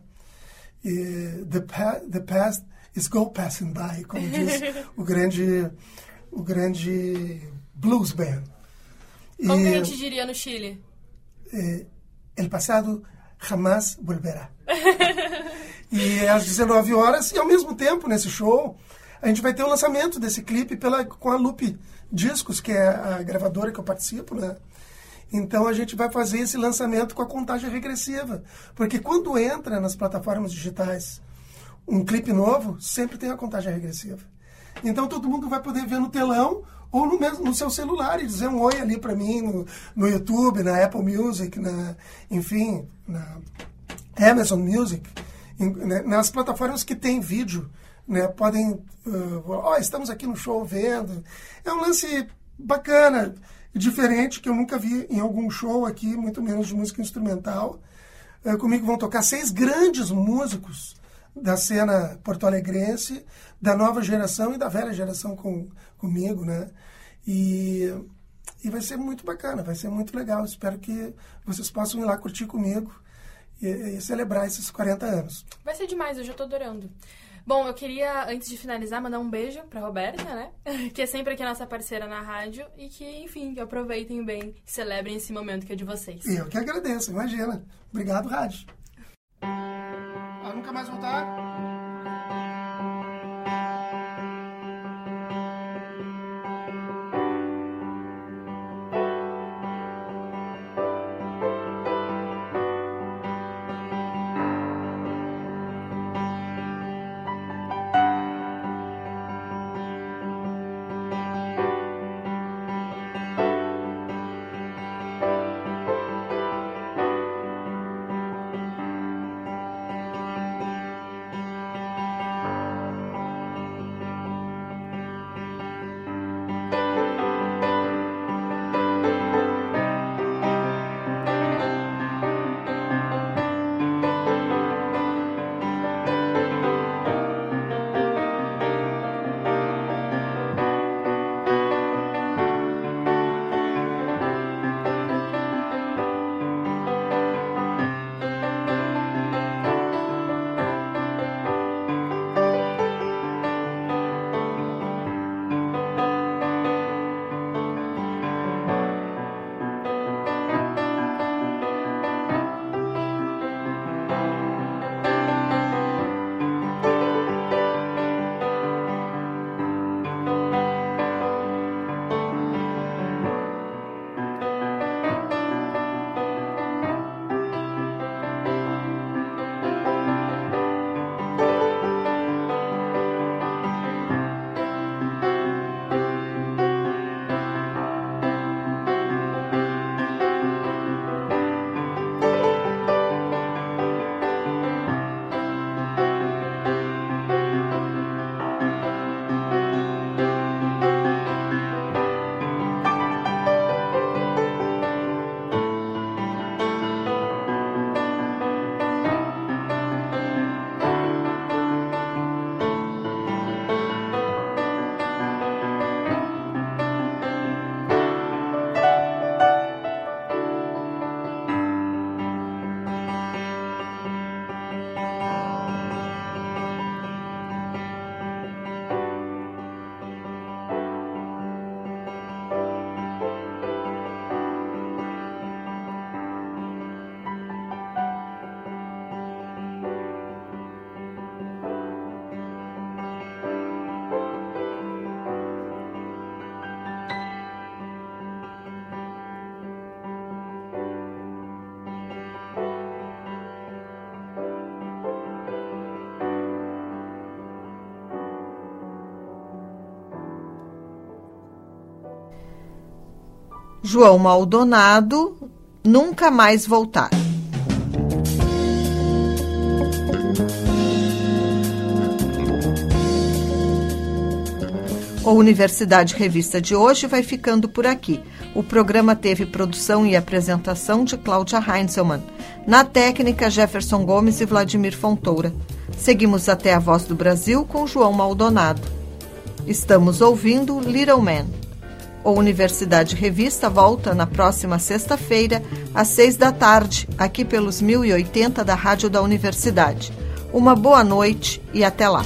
E the, pa the past is go passing by, como diz o grande, o grande blues band. Como que a E- gente diria no Chile? eh, el pasado jamás volverá. e às 19 horas, e ao mesmo tempo, nesse show, a gente vai ter o lançamento desse clipe pela, com a Loop Discos, que é a gravadora que eu participo, né? Então a gente vai fazer esse lançamento com a contagem regressiva. Porque quando entra nas plataformas digitais um clipe novo, sempre tem a contagem regressiva. Então todo mundo vai poder ver no telão ou no, mesmo, no seu celular e dizer um oi ali para mim no, no YouTube, na Apple Music, na, enfim, na Amazon Music, em- né, nas plataformas que tem vídeo, né, podem, uh, ó, estamos aqui no show vendo. É um lance bacana, diferente, que eu nunca vi em algum show aqui, muito menos de música instrumental. Eh, comigo vão tocar seis grandes músicos da cena porto-alegrense, da nova geração e da velha geração com, comigo, né? E, e vai ser muito bacana, vai ser muito legal. Espero que vocês possam ir lá curtir comigo e, e celebrar esses 40 anos. Vai ser demais, eu já tô adorando. Bom, eu queria, antes de finalizar, mandar um beijo pra Roberta, né? Que é sempre aqui nossa parceira na rádio e que, enfim, que aproveitem bem e celebrem esse momento que é de vocês. E eu que agradeço, imagina. Obrigado, Rádio. Ah, nunca mais voltar? João Maldonado, Nunca Mais Voltar. O Universidade Revista de hoje vai ficando por aqui. O programa teve produção e apresentação de Cláudia Heinzelmann. Na técnica, Jefferson Gomes e Vladimir Fontoura. Seguimos até a Voz do Brasil com João Maldonado. Estamos ouvindo Little Man. O Universidade Revista volta na próxima sexta-feira, às seis da tarde, aqui pelos 1080 da Rádio da Universidade. Uma boa noite e até lá.